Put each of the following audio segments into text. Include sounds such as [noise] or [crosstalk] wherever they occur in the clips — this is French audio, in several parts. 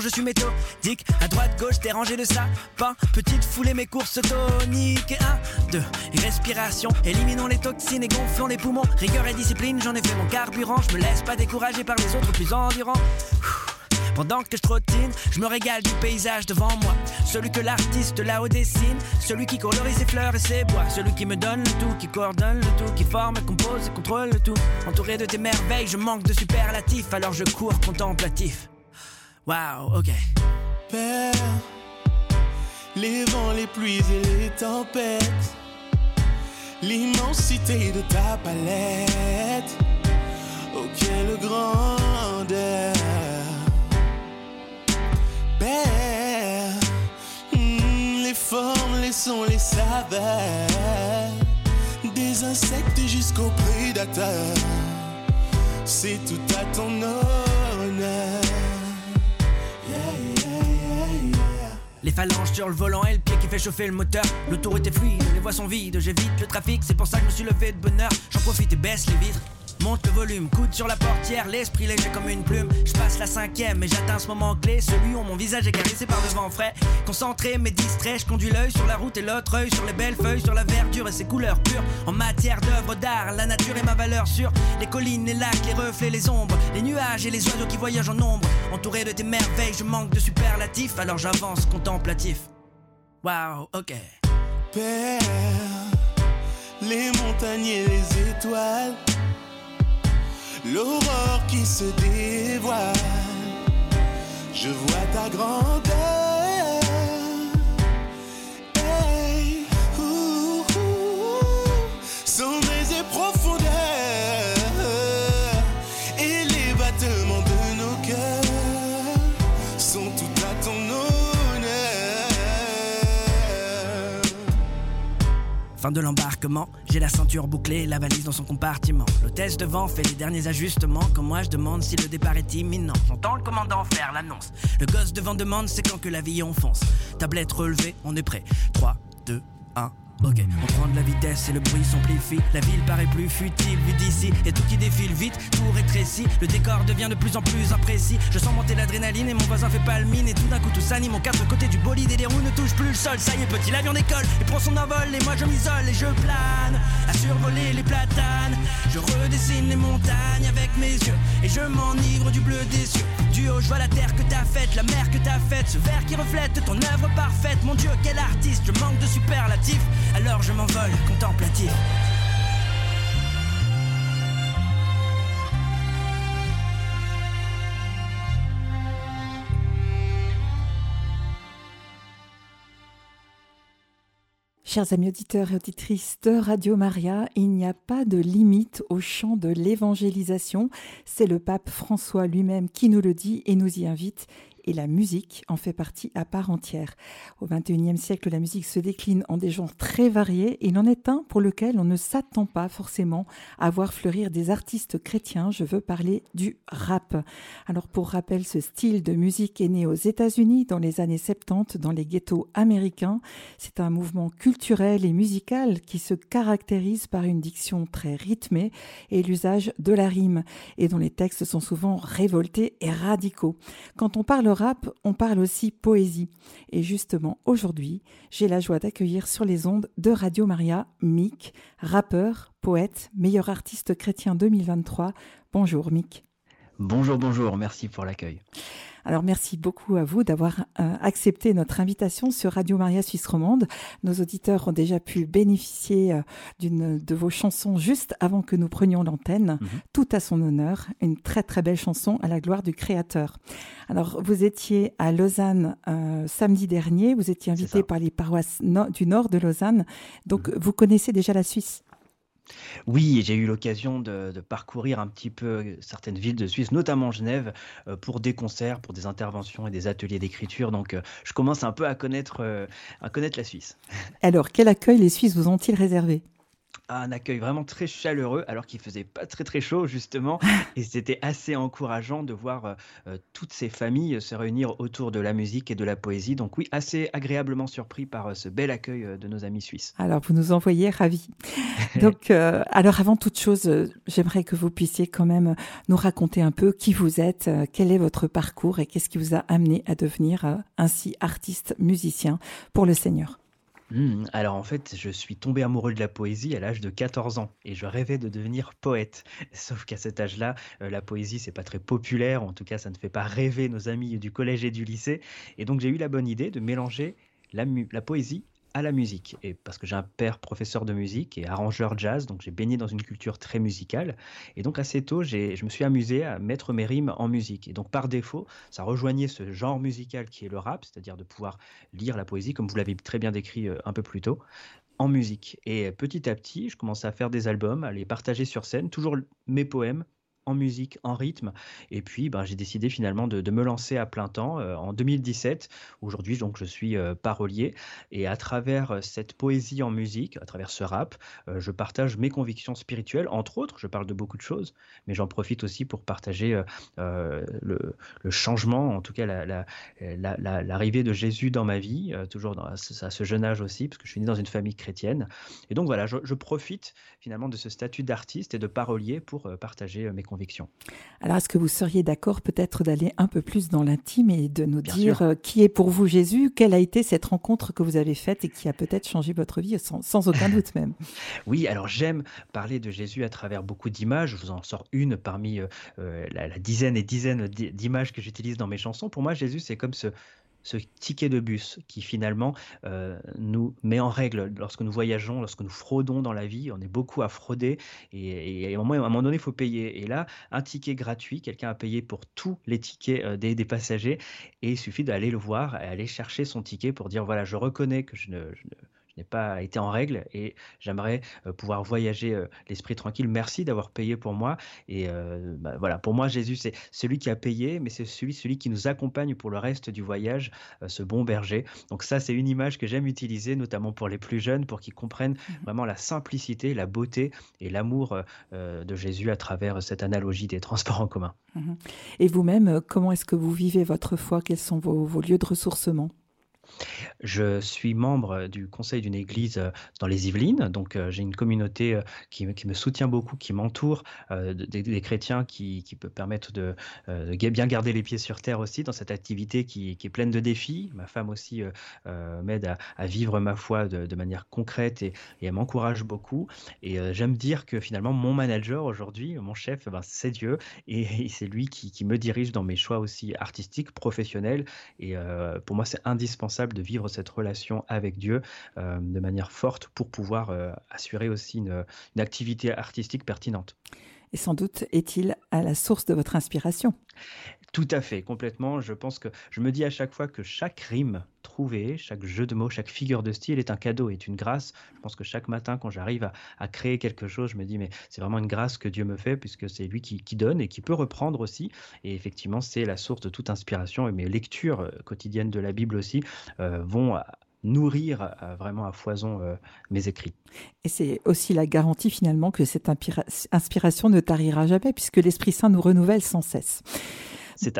je suis méthodique. À droite, gauche, t'es rangé de sapin. Petite foulée, mes courses toniques. Un, deux, respiration. Éliminons les toxines et gonflons les poumons. Rigueur et discipline, j'en ai fait mon carburant. Je me laisse pas décourager par les autres plus endurants. Pendant que je trottine, je me régale du paysage devant moi. Celui que l'artiste là-haut dessine, celui qui colorie ses fleurs et ses bois, celui qui me donne le tout, qui coordonne le tout, qui forme, compose et contrôle le tout. Entouré de tes merveilles, je manque de superlatifs, alors je cours contemplatif. Waouh, ok. Père, les vents, les pluies et les tempêtes, l'immensité de ta palette, oh quelle grandeur. Père, hmm, les formes, les sons, les saveurs, des insectes jusqu'aux prédateurs, c'est tout à ton honneur. Les phalanges sur le volant et le pied qui fait chauffer le moteur. Le tour était fluide, les voies sont vides, j'évite le trafic, c'est pour ça que je me suis levé de bonheur. J'en profite et baisse les vitres. Monte le volume, coude sur la portière, l'esprit léger comme une plume. Je passe la cinquième et j'atteins ce moment clé, celui où mon visage est caressé par le vent frais. Concentré mais distrait, je conduis l'œil sur la route et l'autre œil sur les belles feuilles, sur la verdure et ses couleurs pures. En matière d'œuvre d'art, la nature est ma valeur sûre. Les collines, les lacs, les reflets, les ombres, les nuages et les oiseaux qui voyagent en nombre. Entouré de tes merveilles, je manque de superlatifs, alors j'avance contemplatif. Waouh, ok. Père, les montagnes et les étoiles, l'aurore qui se dévoile, je vois ta grandeur. Fin de l'embarquement, j'ai la ceinture bouclée, la valise dans son compartiment. L'hôtesse devant fait les derniers ajustements. Quand moi je demande si le départ est imminent. J'entends le commandant faire l'annonce. Le gosse devant demande c'est quand que l'avion fonce. Tablette relevée, on est prêt. 3, 2, 1. On prend de la vitesse et le bruit s'amplifie. La ville paraît plus futile vue d'ici. Et tout qui défile vite, tout rétrécit. Le décor devient de plus en plus imprécis. Je sens monter l'adrénaline et mon voisin fait pas. Et tout d'un coup tout s'anime. Aux quatre côtés du bolide et les roues ne touchent plus le sol. Ça y est, petit, l'avion décolle et prend son envol. Et moi je m'isole et je plane à survoler les platanes. Je redessine les montagnes avec mes yeux et je m'enivre du bleu des cieux. Du haut, je vois la terre que t'as faite, la mer que t'as faite, ce verre qui reflète ton œuvre parfaite. Mon Dieu, quel artiste, je manque de superlatifs. Alors je m'envole contemplatif. Chers amis auditeurs et auditrices de Radio Maria, il n'y a pas de limite au champ de l'évangélisation. C'est le pape François lui-même qui nous le dit et nous y invite. Et la musique en fait partie à part entière. Au XXIe siècle, la musique se décline en des genres très variés. Et il en est un pour lequel on ne s'attend pas forcément à voir fleurir des artistes chrétiens. Je veux parler du rap. Alors pour rappel, ce style de musique est né aux États-Unis dans les années 70 dans les ghettos américains. C'est un mouvement culturel et musical qui se caractérise par une diction très rythmée et l'usage de la rime et dont les textes sont souvent révoltés et radicaux. Quand on parle rap, on parle aussi poésie. Et justement, aujourd'hui, j'ai la joie d'accueillir sur les ondes de Radio Maria Mick, rappeur, poète, meilleur artiste chrétien 2023. Bonjour Mick. Bonjour, bonjour, merci pour l'accueil. Alors merci beaucoup à vous d'avoir euh, accepté notre invitation sur Radio Maria Suisse Romande. Nos auditeurs ont déjà pu bénéficier euh, d'une de vos chansons juste avant que nous prenions l'antenne. Mhm. Tout à son honneur, une très très belle chanson à la gloire du Créateur. Alors vous étiez à Lausanne euh, samedi dernier, vous étiez invité par les paroisses no- du nord de Lausanne, donc Mhm. vous connaissez déjà la Suisse. Oui, j'ai eu l'occasion de, parcourir un petit peu certaines villes de Suisse, notamment Genève, pour des concerts, pour des interventions et des ateliers d'écriture. Donc, je commence un peu à connaître, à connaître la Suisse. Alors, quel accueil les Suisses vous ont-ils réservé? Un accueil vraiment très chaleureux alors qu'il faisait pas très très chaud justement [laughs] et c'était assez encourageant de voir euh, euh, toutes ces familles se réunir autour de la musique et de la poésie donc oui assez agréablement surpris par euh, ce bel accueil de nos amis suisses. Alors vous nous envoyez ravis. [laughs] donc alors avant toute chose j'aimerais que vous puissiez quand même nous raconter un peu qui vous êtes, quel est votre parcours et qu'est-ce qui vous a amené à devenir ainsi artiste musicien pour le Seigneur. Mmh, alors en fait, je suis tombé amoureux de la poésie à l'âge de 14 ans et je rêvais de devenir poète. [laughs] Sauf qu'à cet âge-là, euh, la poésie, c'est pas très populaire, en tout cas, ça ne fait pas rêver nos amis du collège et du lycée. Et donc j'ai eu la bonne idée de mélanger la, la poésie à la musique. Et parce que j'ai un père professeur de musique et arrangeur jazz, donc j'ai baigné dans une culture très musicale. Et donc assez tôt, je me suis amusé à mettre mes rimes en musique. Et donc par défaut, ça rejoignait ce genre musical qui est le rap, c'est-à-dire de pouvoir lire la poésie, comme vous l'avez très bien décrit euh, un peu plus tôt, en musique. Et petit à petit, je commençais à faire des albums, à les partager sur scène, toujours mes poèmes, en musique, en rythme. Et puis, ben, j'ai décidé finalement de, me lancer à plein temps euh, en 2017. Aujourd'hui, donc, je suis euh, parolier. Et à travers euh, cette poésie en musique, à travers ce rap, je partage mes convictions spirituelles. Entre autres, je parle de beaucoup de choses, mais j'en profite aussi pour partager le, changement, en tout cas l'arrivée de Jésus dans ma vie, toujours dans, à ce jeune âge aussi, parce que je suis né dans une famille chrétienne. Et donc, voilà, je, je profite finalement de ce statut d'artiste et de parolier pour partager mes alors, est-ce que vous seriez d'accord peut-être d'aller un peu plus dans l'intime et de nous dire euh, qui est pour vous Jésus? Quelle a été cette rencontre que vous avez faite et qui a peut-être changé votre vie, sans, aucun doute [laughs] même? Oui, alors j'aime parler de Jésus à travers beaucoup d'images. Je vous en sors une parmi euh, euh, la, la dizaine et dizaines d'images que j'utilise dans mes chansons. Pour moi, Jésus, c'est comme ce, ce ticket de bus qui finalement euh, nous met en règle lorsque nous voyageons, lorsque nous fraudons dans la vie. On est beaucoup à frauder et, à, un moment, donné, il faut payer. Et là, un ticket gratuit, quelqu'un a payé pour tous les tickets euh, des, passagers et il suffit d'aller le voir et aller chercher son ticket pour dire voilà, je reconnais que je ne n'ai pas été en règle et j'aimerais euh, pouvoir voyager euh, l'esprit tranquille. Merci d'avoir payé pour moi. Et euh, bah, voilà, pour moi, Jésus, c'est celui qui a payé, mais c'est celui, celui qui nous accompagne pour le reste du voyage, ce bon berger. Donc ça, c'est une image que j'aime utiliser, notamment pour les plus jeunes, pour qu'ils comprennent mmh vraiment la simplicité, la beauté et l'amour de Jésus à travers cette analogie des transports en commun. Mmh et vous-même, comment est-ce que vous vivez votre foi? Quels sont vos lieux de ressourcement? Je suis membre du conseil d'une église euh, dans les Yvelines, donc euh, j'ai une communauté euh, qui, me soutient beaucoup, qui m'entoure, des, chrétiens qui, qui peut permettre de, bien garder les pieds sur terre aussi dans cette activité qui, est pleine de défis. Ma femme aussi m'aide à, vivre ma foi de, manière concrète et, elle m'encourage beaucoup. Et j'aime dire que finalement mon manager aujourd'hui, mon chef, ben, c'est Dieu et, c'est lui qui, me dirige dans mes choix aussi artistiques, professionnels. Et pour moi, c'est indispensable de vivre cette relation avec Dieu euh, de manière forte pour pouvoir euh, assurer aussi une, activité artistique pertinente. Et sans doute est-il à la source de votre inspiration Tout à fait, complètement. Je pense que je me dis à chaque fois que chaque rime trouvée, chaque jeu de mots, chaque figure de style est un cadeau, est une grâce. Je pense que chaque matin, quand j'arrive à, créer quelque chose, je me dis, mais c'est vraiment une grâce que Dieu me fait, puisque c'est lui qui, donne et qui peut reprendre aussi. Et effectivement, c'est la source de toute inspiration. Et mes lectures euh, quotidiennes de la Bible aussi euh, vont nourrir euh, vraiment à foison mes écrits. Et c'est aussi la garantie finalement que cette inspiration ne tarira jamais puisque l'Esprit Saint nous renouvelle sans cesse.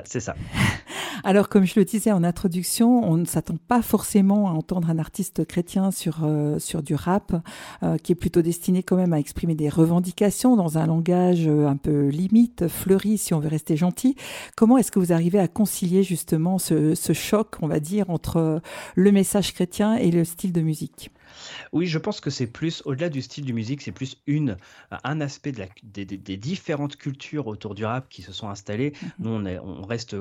C'est ça. [laughs] Alors, comme je le disais en introduction, on ne s'attend pas forcément à entendre un artiste chrétien sur, euh, sur du rap, euh, qui est plutôt destiné quand même à exprimer des revendications dans un langage euh, un peu limite, fleuri, si on veut rester gentil. Comment est-ce que vous arrivez à concilier justement ce, ce choc, on va dire, entre le message chrétien et le style de musique? Oui, je pense que c'est plus, au-delà du style de musique, c'est plus une, un aspect de la, des, différentes cultures autour du rap qui se sont installées. Mhm. Nous, on, est, on reste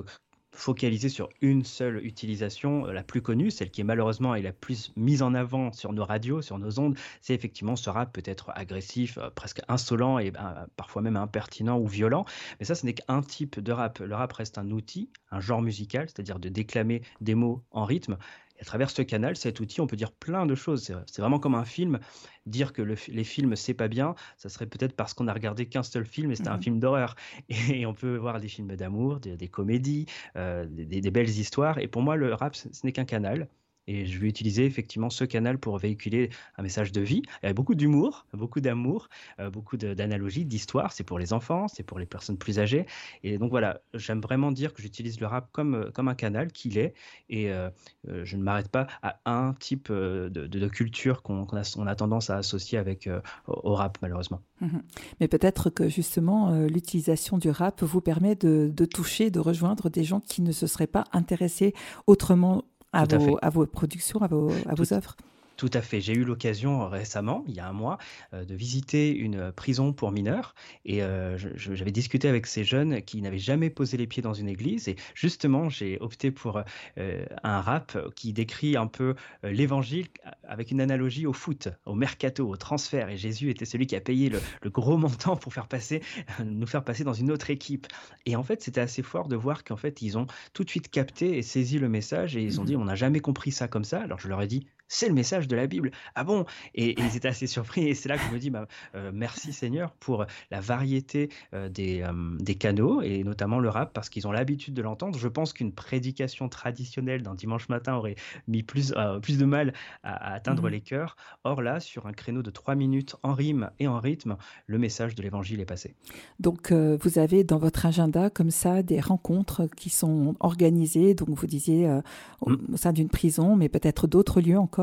focalisé sur une seule utilisation, euh, la plus connue, celle qui est malheureusement et la plus mise en avant sur nos radios, sur nos ondes, c'est effectivement ce rap peut être agressif, euh, presque insolent et ben, parfois même impertinent ou violent. Mais ça, ce n'est qu'un type de rap. Le rap reste un outil, un genre musical, c'est-à-dire de déclamer des mots en rythme à travers ce canal, cet outil, on peut dire plein de choses. C'est vraiment comme un film. Dire que les films, c'est pas bien, ça serait peut-être parce qu'on a regardé qu'un seul film et c'était un mmh film d'horreur. [laughs] Et, on peut voir des films d'amour, des, comédies, euh, des, belles histoires. Et pour moi, le rap, ce n'est qu'un canal. Et je vais utiliser effectivement ce canal pour véhiculer un message de vie. Il y a beaucoup d'humour, beaucoup d'amour, euh, beaucoup d'analogies, d'histoire. C'est pour les enfants, c'est pour les personnes plus âgées. Et donc voilà, j'aime vraiment dire que j'utilise le rap comme, euh, comme un canal qu'il est. Et euh, je ne m'arrête pas à un type de, culture qu'on a, tendance à associer avec au rap, malheureusement. Mmh Mais peut-être que justement, l'utilisation du rap vous permet de toucher, de rejoindre des gens qui ne se seraient pas intéressés autrement à, vos, à, vos, productions, à vos, à vos œuvres tout à fait. J'ai eu l'occasion récemment, il y a un mois, euh, de visiter une prison pour mineurs et euh, j'avais discuté avec ces jeunes qui n'avaient jamais posé les pieds dans une église et justement j'ai opté pour euh, un rap qui décrit un peu l'évangile avec une analogie au foot, au mercato, au transfert et Jésus était celui qui a payé le, gros montant pour faire passer, nous faire passer dans une autre équipe. Et en fait c'était assez fort de voir qu'en fait ils ont tout de suite capté et saisi le message et ils ont mmh dit on n'a jamais compris ça comme ça. Alors je leur ai dit c'est le message de la Bible. Ah bon? Et, ils [laughs] étaient assez surpris. Et c'est là que je me dis, bah, euh, merci Seigneur pour la variété euh, des, euh, des, canaux, et notamment le rap, parce qu'ils ont l'habitude de l'entendre. Je pense qu'une prédication traditionnelle d'un dimanche matin aurait mis plus, plus de mal à, atteindre mmh les cœurs. Or là, sur un créneau de trois minutes en rime et en rythme, le message de l'Évangile est passé. Donc vous avez dans votre agenda comme ça des rencontres qui sont organisées, donc vous disiez au mmh. sein d'une prison, mais peut-être d'autres lieux encore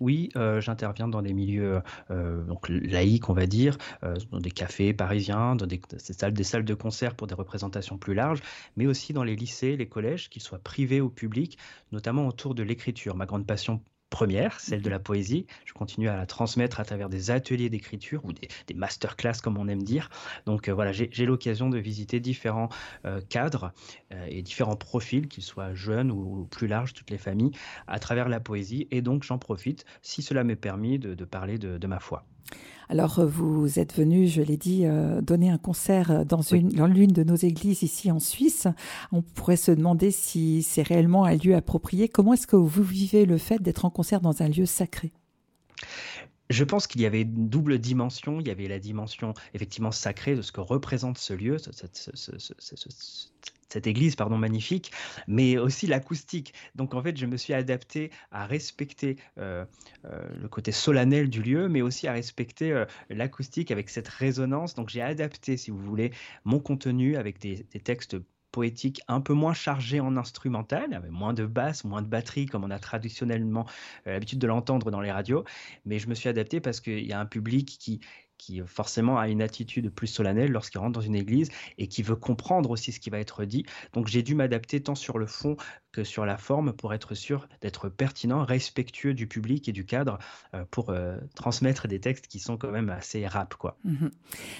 oui, euh, j'interviens dans des milieux euh, donc laïques, on va dire, euh, dans des cafés parisiens, dans des, salles, des salles de concert pour des représentations plus larges, mais aussi dans les lycées, les collèges, qu'ils soient privés ou publics, notamment autour de l'écriture. Ma grande passion première, celle de la poésie. Je continue à la transmettre à travers des ateliers d'écriture ou des, masterclass, comme on aime dire. Donc euh, voilà, j'ai l'occasion de visiter différents euh, cadres euh, et différents profils, qu'ils soient jeunes ou, plus larges, toutes les familles, à travers la poésie. Et donc j'en profite, si cela m'est permis, de, parler de ma foi. Alors, euh, vous êtes venu, je l'ai dit, euh, donner un concert dans l'une de nos églises ici en Suisse. On pourrait se demander si c'est réellement un lieu approprié. Comment est-ce que vous vivez le fait d'être en concert dans un lieu sacré? Je pense qu'il y avait une double dimension. Il y avait la dimension effectivement sacrée de ce que représente ce lieu, cette église pardon magnifique, mais aussi l'acoustique. Donc en fait, je me suis adapté à respecter euh, euh, le côté solennel du lieu, mais aussi à respecter euh, l'acoustique avec cette résonance. Donc j'ai adapté, si vous voulez, mon contenu avec des, textes poétiques un peu moins chargés en instrumental, avec moins de basse, moins de batterie, comme on a traditionnellement l'habitude de l'entendre dans les radios. Mais je me suis adapté parce qu'il y a un public qui, qui forcément a une attitude plus solennelle lorsqu'il rentre dans une église et qui veut comprendre aussi ce qui va être dit. Donc j'ai dû m'adapter tant sur le fond que sur la forme pour être sûr d'être pertinent, respectueux du public et du cadre euh, pour euh, transmettre des textes qui sont quand même assez rap. Quoi. Mhm.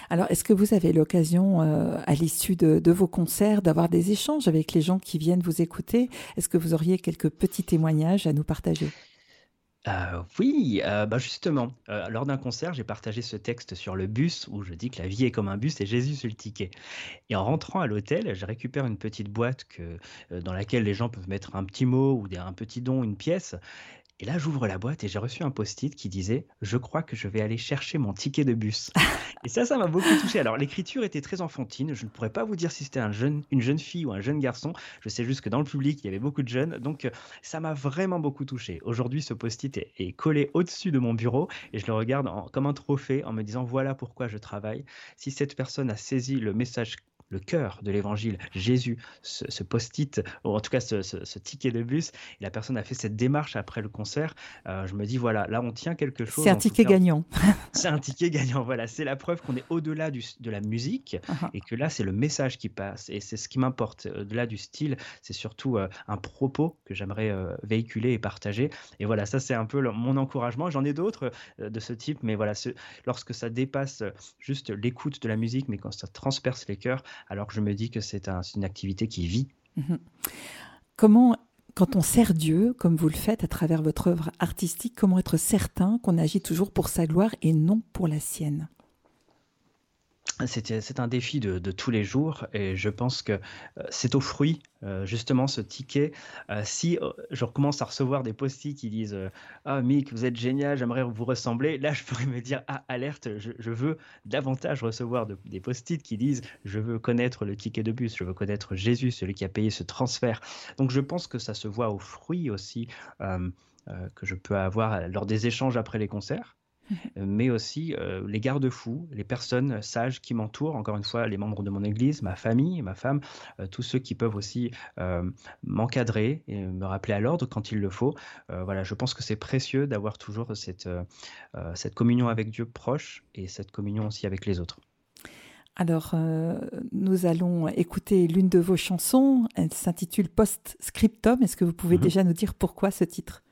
Alors est-ce que vous avez l'occasion euh, à l'issue de, de, vos concerts d'avoir des échanges avec les gens qui viennent vous écouter? Est-ce que vous auriez quelques petits témoignages à nous partager? Euh, oui, euh, bah justement, euh, lors d'un concert, j'ai partagé ce texte sur le bus où je dis que la vie est comme un bus et Jésus sur le ticket. Et en rentrant à l'hôtel, je récupère une petite boîte que, dans laquelle les gens peuvent mettre un petit mot ou un petit don, une pièce. Et là, j'ouvre la boîte et j'ai reçu un post-it qui disait Je crois que je vais aller chercher mon ticket de bus. [laughs] et ça, ça m'a beaucoup touché. Alors, l'écriture était très enfantine. Je ne pourrais pas vous dire si c'était un jeune, une jeune fille ou un jeune garçon. Je sais juste que dans le public, il y avait beaucoup de jeunes. Donc, euh, ça m'a vraiment beaucoup touché. Aujourd'hui, ce post-it est, collé au-dessus de mon bureau et je le regarde comme un trophée en me disant Voilà pourquoi je travaille. Si cette personne a saisi le message le cœur de l'évangile, Jésus, ce, post-it, ou en tout cas ce, ticket de bus, et la personne a fait cette démarche après le concert, euh, je me dis, voilà, là on tient quelque chose. C'est un ticket gagnant. [laughs] c'est un ticket gagnant, voilà, c'est la preuve qu'on est au-delà de la musique, uh-huh. et que là c'est le message qui passe, et c'est ce qui m'importe. Au-delà du style, c'est surtout euh, un propos que j'aimerais euh, véhiculer et partager. Et voilà, ça c'est un peu mon encouragement. J'en ai d'autres de ce type, mais voilà, lorsque ça dépasse juste l'écoute de la musique, mais quand ça transperce les cœurs, alors que je me dis que c'est une activité qui vit. Mhm. Comment, quand on sert Dieu, comme vous le faites à travers votre œuvre artistique, comment être certain qu'on agit toujours pour sa gloire et non pour la sienne? C'est un défi de, tous les jours et je pense que euh, c'est au fruit euh, justement ce ticket. Euh, si je recommence à recevoir des post-it qui disent Ah Mick, vous êtes génial, j'aimerais vous ressembler, là je pourrais me dire Ah alerte, je, veux davantage recevoir des post-it qui disent Je veux connaître le ticket de bus, je veux connaître Jésus, celui qui a payé ce transfert. Donc je pense que ça se voit au fruit aussi que je peux avoir lors des échanges après les concerts. Euh, mais aussi euh, les garde-fous, les personnes sages qui m'entourent, encore une fois, les membres de mon église, ma famille, ma femme, euh, tous ceux qui peuvent aussi m'encadrer et me rappeler à l'ordre quand il le faut. voilà, je pense que c'est précieux d'avoir toujours cette, cette communion avec Dieu proche et cette communion aussi avec les autres. Alors, nous allons écouter l'une de vos chansons. Elle s'intitule Post-Scriptum. Est-ce que vous pouvez mhm. déjà nous dire pourquoi ce titre?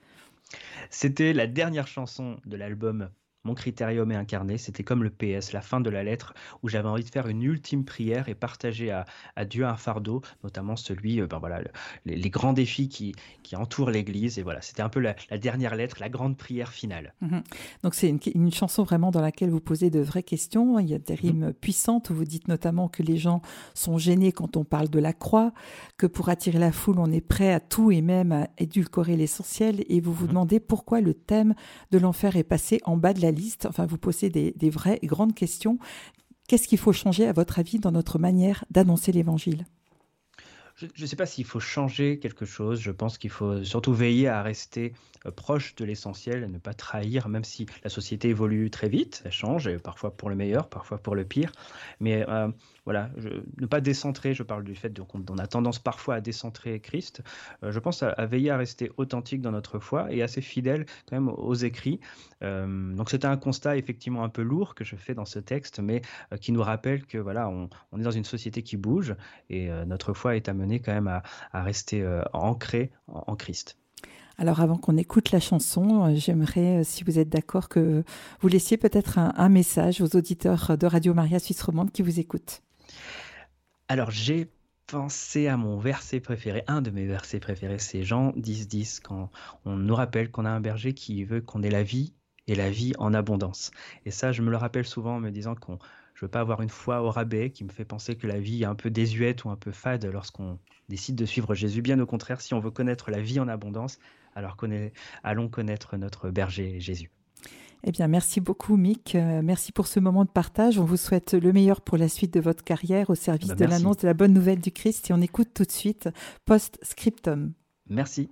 C'était la dernière chanson de l'album mon critérium est incarné, c'était comme le PS, la fin de la lettre, où j'avais envie de faire une ultime prière et partager à, Dieu un fardeau, notamment celui, euh, ben voilà, les, grands défis qui, qui entourent l'Église. Et voilà, c'était un peu la, dernière lettre, la grande prière finale. Mhm. Donc c'est une, chanson vraiment dans laquelle vous posez de vraies questions. Il y a des mhm. rimes puissantes où vous dites notamment que les gens sont gênés quand on parle de la croix, que pour attirer la foule, on est prêt à tout et même à édulcorer l'essentiel. Et vous vous mhm. demandez pourquoi le thème de l'enfer est passé en bas de la enfin vous posez des, vraies et grandes questions. Qu'est-ce qu'il faut changer, à votre avis, dans notre manière d'annoncer l'Évangile? Je ne sais pas s'il faut changer quelque chose. Je pense qu'il faut surtout veiller à rester euh, proche de l'essentiel, à ne pas trahir, même si la société évolue très vite, elle change, et parfois pour le meilleur, parfois pour le pire. Mais euh, voilà, ne pas décentrer, je parle du fait qu'on a tendance parfois à décentrer Christ. Euh, je pense à, veiller à rester authentique dans notre foi et assez fidèle quand même aux écrits. Euh, donc c'était un constat effectivement un peu lourd que je fais dans ce texte, mais euh, qui nous rappelle que voilà, on, est dans une société qui bouge et notre foi est amenée quand même à, rester ancrée en, Christ. Alors avant qu'on écoute la chanson, j'aimerais, si vous êtes d'accord, que vous laissiez peut-être un, message aux auditeurs de Radio Maria Suisse Romande qui vous écoutent. Alors j'ai pensé à mon verset préféré, un de mes versets préférés, c'est Jean 10, 10, quand on nous rappelle qu'on a un berger qui veut qu'on ait la vie et la vie en abondance. Et ça, je me le rappelle souvent en me disant qu'on je veux pas avoir une foi au rabais qui me fait penser que la vie est un peu désuète ou un peu fade lorsqu'on décide de suivre Jésus. Bien au contraire, si on veut connaître la vie en abondance, alors allons connaître notre berger Jésus. Eh bien, merci beaucoup, Mick. Euh, merci pour ce moment de partage. On vous souhaite le meilleur pour la suite de votre carrière au service bah, de l'annonce de la bonne nouvelle du Christ. Et on écoute tout de suite Post Scriptum. Merci.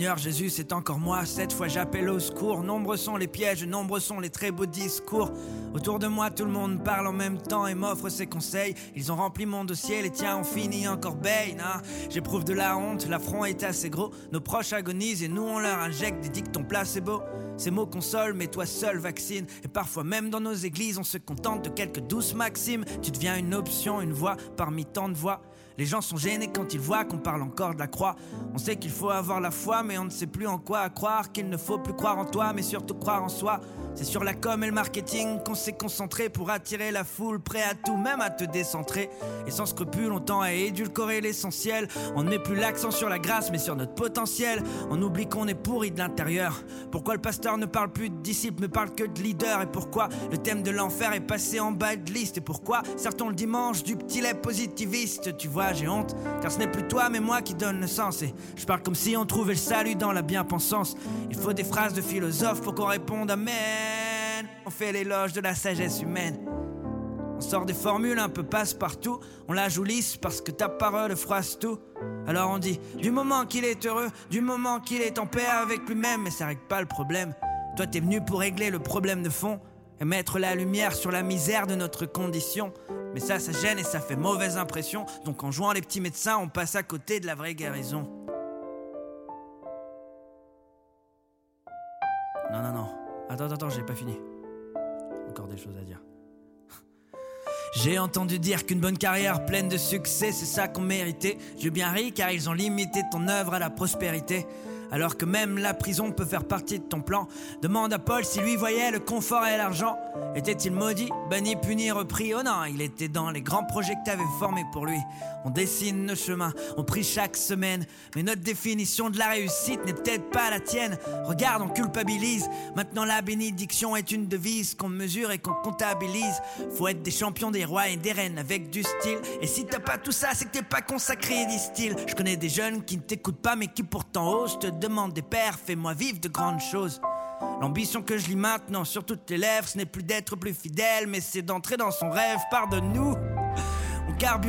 Seigneur Jésus, c'est encore moi, cette fois j'appelle au secours. Nombreux sont les pièges, nombreux sont les très beaux discours. Autour de moi, tout le monde parle en même temps et m'offre ses conseils. Ils ont rempli mon dossier, les tiens ont fini en corbeille. J'éprouve de la honte, l'affront est assez gros. Nos proches agonisent et nous on leur injecte des dictons placebo. Ces mots consolent, mais toi seul vaccine. Et parfois même dans nos églises, on se contente de quelques douces maximes. Tu deviens une option, une voix parmi tant de voix. Les gens sont gênés quand ils voient qu'on parle encore de la croix. On sait qu'il faut avoir la foi, mais on ne sait plus en quoi croire. Qu'il ne faut plus croire en toi, mais surtout croire en soi. C'est sur la com et le marketing qu'on s'est concentré pour attirer la foule, prêt à tout, même à te décentrer. Et sans scrupule, on tend à édulcorer l'essentiel. On ne met plus l'accent sur la grâce, mais sur notre potentiel. On oublie qu'on est pourri de l'intérieur. Pourquoi le pasteur ne parle plus de disciples, mais parle que de leader Et pourquoi le thème de l'enfer est passé en bas de liste? Et pourquoi certains le dimanche du petit lait positiviste? Tu vois, j'ai honte, car ce n'est plus toi mais moi qui donne le sens. Et je parle comme si on trouvait le salut dans la bien-pensance. Il faut des phrases de philosophe pour qu'on réponde On fait l'éloge de la sagesse humaine. On sort des formules un peu passe-partout, on la joue lisse parce que ta parole froisse tout. Alors on dit, du moment qu'il est heureux, du moment qu'il est en paix avec lui-même, mais ça règle pas le problème. Toi t'es venu pour régler le problème de fond et mettre la lumière sur la misère de notre condition. Mais ça, ça gêne et ça fait mauvaise impression. Donc en jouant les petits médecins, on passe à côté de la vraie guérison. Non, non, non. Attends, attends, j'ai pas fini. Encore des choses à dire. J'ai entendu dire qu'une bonne carrière pleine de succès, c'est ça qu'on méritait. J'ai bien ri car ils ont limité ton œuvre à la prospérité. Alors que même la prison peut faire partie de ton plan. Demande à Paul si lui voyait le confort et l'argent. Était-il maudit, banni, puni, repris Oh non, il était dans les grands projets que t'avais formés pour lui. On dessine nos chemins, on prie chaque semaine. Mais notre définition de la réussite n'est peut-être pas la tienne. Regarde, on culpabilise. Maintenant la bénédiction est une devise qu'on mesure et qu'on comptabilise. Faut être des champions, des rois et des reines avec du style. Et si t'as pas tout ça, c'est que t'es pas consacré, disent-ils. Je connais des jeunes qui ne t'écoutent pas mais qui pourtant osent te demande des pères, fais-moi vivre de grandes choses. L'ambition que je lis maintenant sur toutes les lèvres, ce n'est plus d'être plus fidèle, mais c'est d'entrer dans son rêve. Pardonne-nous.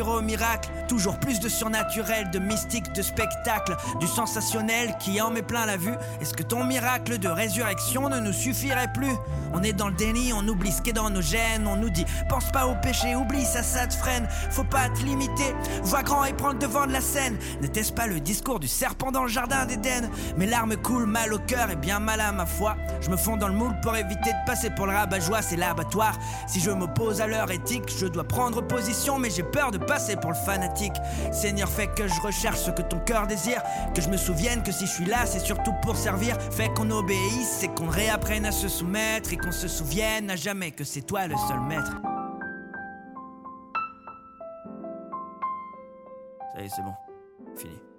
Au miracle, toujours plus de surnaturel, de mystique, de spectacle, du sensationnel qui en met plein la vue. Est-ce que ton miracle de résurrection ne nous suffirait plus? On est dans le déni, on oublie ce qui est dans nos gènes, on nous dit pense pas au péché, oublie ça, ça te freine. Faut pas te limiter, vois grand et prends le devant de la scène. N'était-ce pas le discours du serpent dans le jardin d'Éden? Mes larmes coulent mal au cœur et bien mal à ma foi. Je me fonds dans le moule pour éviter de passer pour le rabat-joie, c'est l'abattoir. Si je m'oppose à leur éthique, je dois prendre position, mais j'ai peur de passer pour le fanatique. Seigneur, fais que je recherche ce que ton cœur désire. Que je me souvienne que si je suis là, c'est surtout pour servir. Fais qu'on obéisse et qu'on réapprenne à se soumettre et qu'on se souvienne à jamais que c'est toi le seul maître. Ça y est, c'est bon. Fini.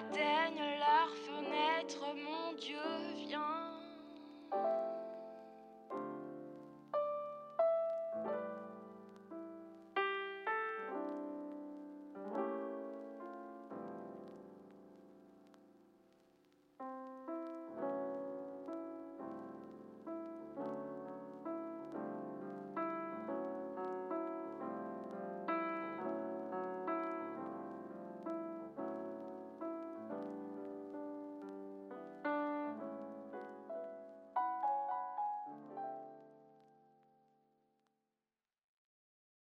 Ton message atteigne leur fenêtre, mon Dieu.